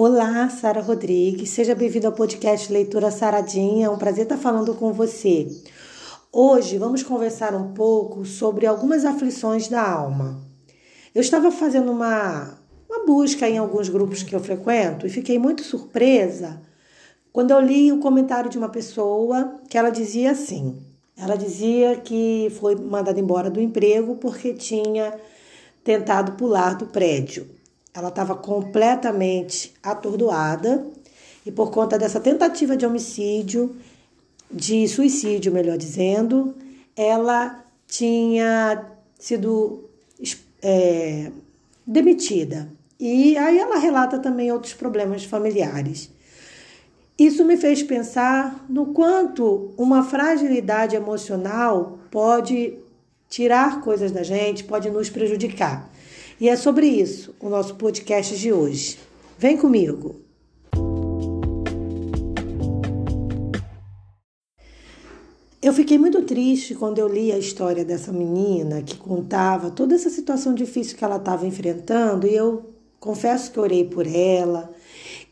Olá, Sara Rodrigues. Seja bem-vindo ao podcast Leitura Saradinha. É um prazer estar falando com você. Hoje vamos conversar um pouco sobre algumas aflições da alma. Eu estava fazendo uma, uma busca em alguns grupos que eu frequento e fiquei muito surpresa quando eu li o comentário de uma pessoa que ela dizia assim: ela dizia que foi mandada embora do emprego porque tinha tentado pular do prédio. Ela estava completamente atordoada e por conta dessa tentativa de homicídio, de suicídio, melhor dizendo, ela tinha sido é, demitida. E aí ela relata também outros problemas familiares. Isso me fez pensar no quanto uma fragilidade emocional pode tirar coisas da gente, pode nos prejudicar. E é sobre isso o nosso podcast de hoje. Vem comigo! Eu fiquei muito triste quando eu li a história dessa menina que contava toda essa situação difícil que ela estava enfrentando e eu confesso que orei por ela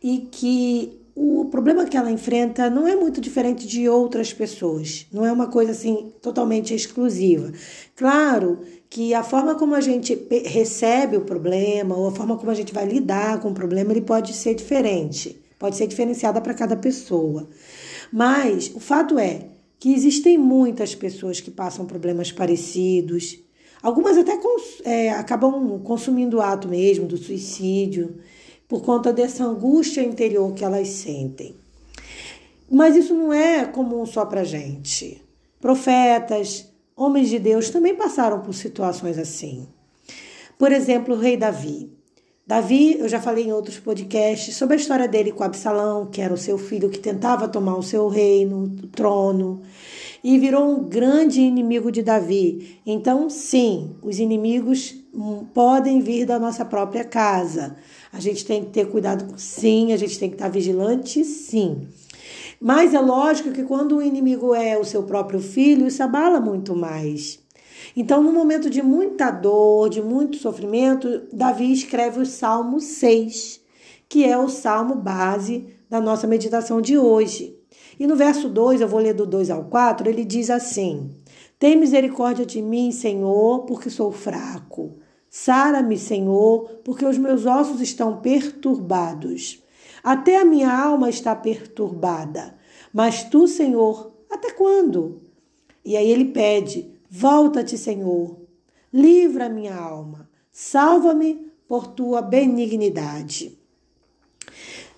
e que o problema que ela enfrenta não é muito diferente de outras pessoas, não é uma coisa assim totalmente exclusiva. Claro que a forma como a gente recebe o problema ou a forma como a gente vai lidar com o problema, ele pode ser diferente, pode ser diferenciada para cada pessoa. Mas o fato é que existem muitas pessoas que passam problemas parecidos, algumas até cons é, acabam consumindo o ato mesmo do suicídio por conta dessa angústia interior que elas sentem. Mas isso não é comum só para gente. Profetas, homens de Deus também passaram por situações assim. Por exemplo, o rei Davi. Davi, eu já falei em outros podcasts sobre a história dele com Absalão, que era o seu filho que tentava tomar o seu reino, o trono, e virou um grande inimigo de Davi. Então, sim, os inimigos hum, podem vir da nossa própria casa. A gente tem que ter cuidado, sim, a gente tem que estar vigilante, sim. Mas é lógico que quando o inimigo é o seu próprio filho, isso abala muito mais. Então, no momento de muita dor, de muito sofrimento, Davi escreve o Salmo 6, que é o salmo base da nossa meditação de hoje. E no verso 2, eu vou ler do 2 ao 4, ele diz assim: Tem misericórdia de mim, Senhor, porque sou fraco. Sara-me, Senhor, porque os meus ossos estão perturbados. Até a minha alma está perturbada. Mas tu, Senhor, até quando? E aí ele pede: Volta-te, Senhor. Livra a minha alma. Salva-me por tua benignidade.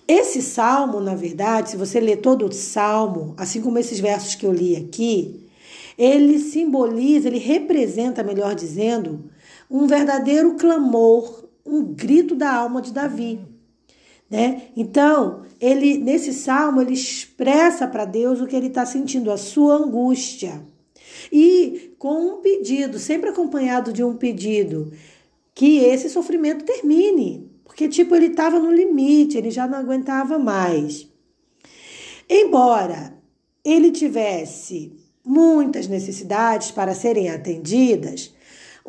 Esse salmo, na verdade, se você ler todo o salmo, assim como esses versos que eu li aqui, ele simboliza, ele representa, melhor dizendo, um verdadeiro clamor, um grito da alma de Davi. Né? Então, ele nesse salmo ele expressa para Deus o que ele está sentindo, a sua angústia. E com um pedido, sempre acompanhado de um pedido, que esse sofrimento termine. Porque, tipo, ele estava no limite, ele já não aguentava mais. Embora ele tivesse muitas necessidades para serem atendidas,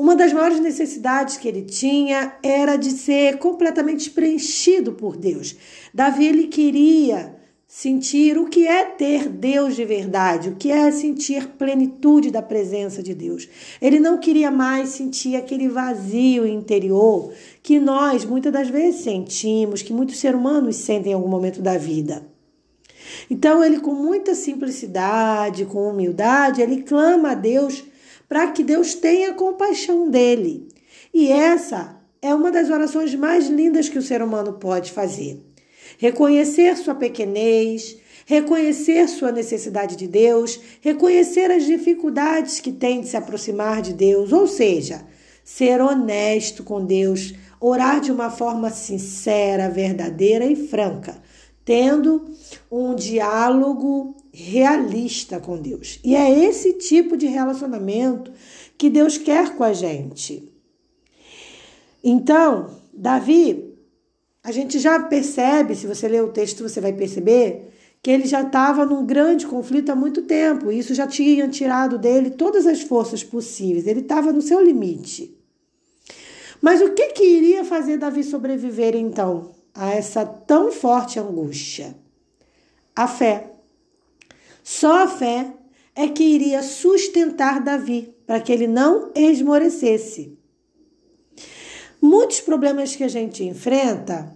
uma das maiores necessidades que ele tinha era de ser completamente preenchido por Deus. Davi ele queria sentir o que é ter Deus de verdade, o que é sentir plenitude da presença de Deus. Ele não queria mais sentir aquele vazio interior que nós muitas das vezes sentimos, que muitos seres humanos sentem em algum momento da vida. Então ele com muita simplicidade, com humildade, ele clama a Deus para que Deus tenha compaixão dele. E essa é uma das orações mais lindas que o ser humano pode fazer. Reconhecer sua pequenez, reconhecer sua necessidade de Deus, reconhecer as dificuldades que tem de se aproximar de Deus, ou seja, ser honesto com Deus, orar de uma forma sincera, verdadeira e franca, tendo um diálogo realista com Deus. E é esse tipo de relacionamento que Deus quer com a gente. Então, Davi, a gente já percebe, se você ler o texto, você vai perceber que ele já estava num grande conflito há muito tempo. Isso já tinha tirado dele todas as forças possíveis. Ele estava no seu limite. Mas o que, que iria fazer Davi sobreviver então a essa tão forte angústia? A fé. Só a fé é que iria sustentar Davi para que ele não esmorecesse. Muitos problemas que a gente enfrenta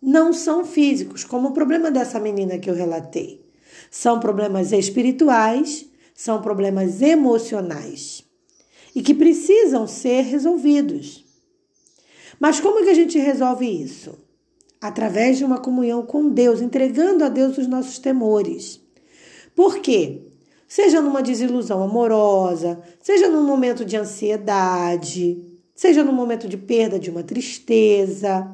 não são físicos, como o problema dessa menina que eu relatei. São problemas espirituais, são problemas emocionais e que precisam ser resolvidos. Mas como é que a gente resolve isso? Através de uma comunhão com Deus, entregando a Deus os nossos temores. Por quê? Seja numa desilusão amorosa, seja num momento de ansiedade, seja num momento de perda de uma tristeza.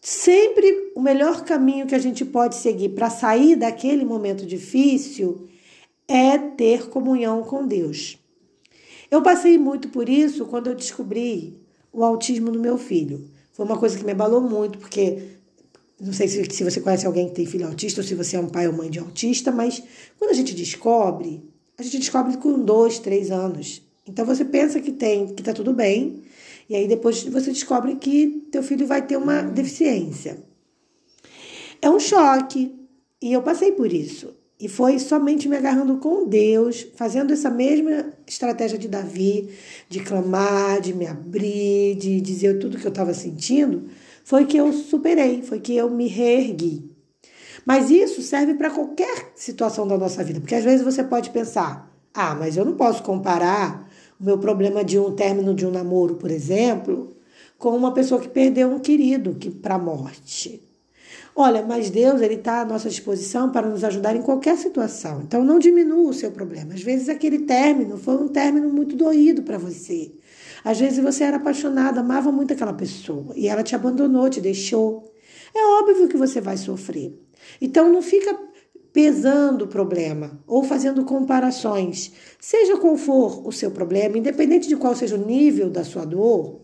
Sempre o melhor caminho que a gente pode seguir para sair daquele momento difícil é ter comunhão com Deus. Eu passei muito por isso quando eu descobri o autismo do meu filho. Foi uma coisa que me abalou muito, porque não sei se, se você conhece alguém que tem filho autista ou se você é um pai ou mãe de autista, mas quando a gente descobre, a gente descobre com dois, três anos. Então você pensa que tem, que tá tudo bem, e aí depois você descobre que teu filho vai ter uma deficiência. É um choque, e eu passei por isso. E foi somente me agarrando com Deus, fazendo essa mesma estratégia de Davi, de clamar, de me abrir, de dizer tudo que eu estava sentindo, foi que eu superei, foi que eu me reergui. Mas isso serve para qualquer situação da nossa vida, porque às vezes você pode pensar: ah, mas eu não posso comparar o meu problema de um término de um namoro, por exemplo, com uma pessoa que perdeu um querido que para a morte. Olha, mas Deus ele está à nossa disposição para nos ajudar em qualquer situação. Então não diminua o seu problema. Às vezes aquele término foi um término muito doído para você. Às vezes você era apaixonado, amava muito aquela pessoa e ela te abandonou, te deixou. É óbvio que você vai sofrer. Então não fica pesando o problema ou fazendo comparações. Seja qual for o seu problema, independente de qual seja o nível da sua dor,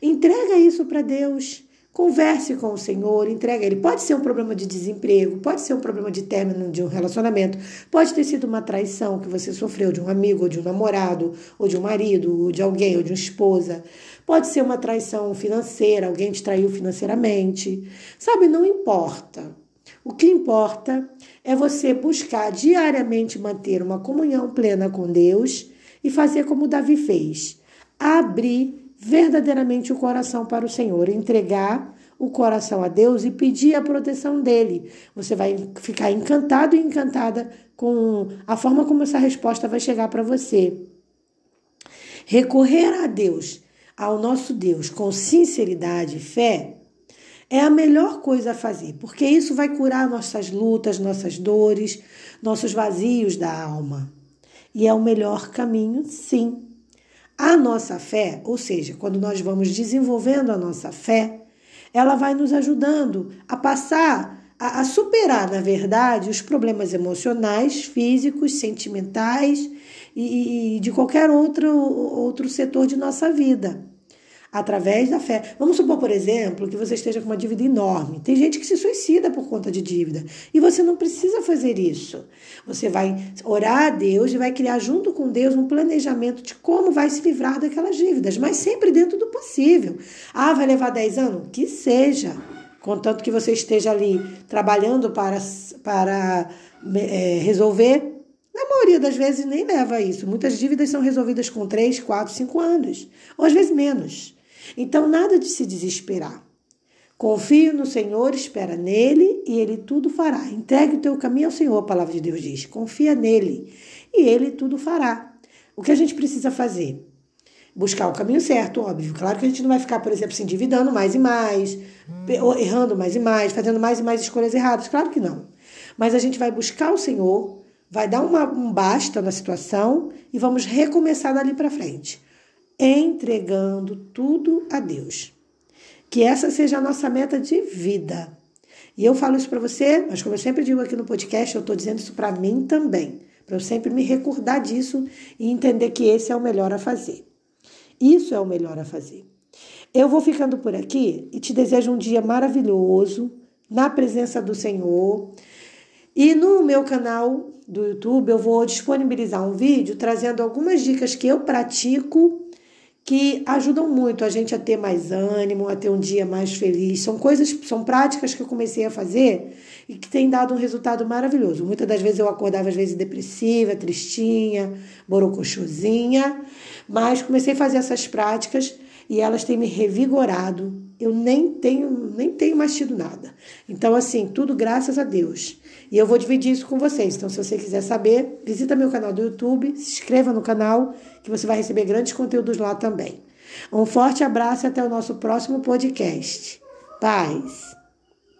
entrega isso para Deus. Converse com o Senhor, entrega ele. Pode ser um problema de desemprego, pode ser um problema de término de um relacionamento, pode ter sido uma traição que você sofreu de um amigo, ou de um namorado, ou de um marido, ou de alguém, ou de uma esposa. Pode ser uma traição financeira, alguém te traiu financeiramente. Sabe, não importa. O que importa é você buscar diariamente manter uma comunhão plena com Deus e fazer como Davi fez: abrir verdadeiramente o coração para o Senhor, entregar o coração a Deus e pedir a proteção dele. Você vai ficar encantado e encantada com a forma como essa resposta vai chegar para você. Recorrer a Deus, ao nosso Deus, com sinceridade e fé, é a melhor coisa a fazer, porque isso vai curar nossas lutas, nossas dores, nossos vazios da alma. E é o melhor caminho, sim. A nossa fé, ou seja, quando nós vamos desenvolvendo a nossa fé, ela vai nos ajudando a passar, a, a superar, na verdade, os problemas emocionais, físicos, sentimentais e, e de qualquer outro, outro setor de nossa vida através da fé. Vamos supor, por exemplo, que você esteja com uma dívida enorme. Tem gente que se suicida por conta de dívida. E você não precisa fazer isso. Você vai orar a Deus e vai criar junto com Deus um planejamento de como vai se livrar daquelas dívidas, mas sempre dentro do possível. Ah, vai levar 10 anos? Que seja. Contanto que você esteja ali trabalhando para, para é, resolver na maioria das vezes nem leva a isso. Muitas dívidas são resolvidas com 3, 4, 5 anos, ou às vezes menos. Então, nada de se desesperar. Confie no Senhor, espera nele e ele tudo fará. Entregue o teu caminho ao Senhor, a palavra de Deus diz. Confia nele e ele tudo fará. O que a gente precisa fazer? Buscar o caminho certo, óbvio. Claro que a gente não vai ficar, por exemplo, se endividando mais e mais, errando mais e mais, fazendo mais e mais escolhas erradas. Claro que não. Mas a gente vai buscar o Senhor, vai dar uma, um basta na situação e vamos recomeçar dali para frente entregando tudo a Deus. Que essa seja a nossa meta de vida. E eu falo isso para você, mas como eu sempre digo aqui no podcast, eu estou dizendo isso para mim também, para eu sempre me recordar disso e entender que esse é o melhor a fazer. Isso é o melhor a fazer. Eu vou ficando por aqui e te desejo um dia maravilhoso na presença do Senhor. E no meu canal do YouTube eu vou disponibilizar um vídeo trazendo algumas dicas que eu pratico que ajudam muito a gente a ter mais ânimo, a ter um dia mais feliz. São coisas, são práticas que eu comecei a fazer e que tem dado um resultado maravilhoso. Muitas das vezes eu acordava às vezes depressiva, tristinha, borocochosinha, mas comecei a fazer essas práticas e elas têm me revigorado. Eu nem tenho, nem tenho mais tido nada. Então, assim, tudo graças a Deus. E eu vou dividir isso com vocês. Então, se você quiser saber, visita meu canal do YouTube, se inscreva no canal, que você vai receber grandes conteúdos lá também. Um forte abraço e até o nosso próximo podcast. Paz!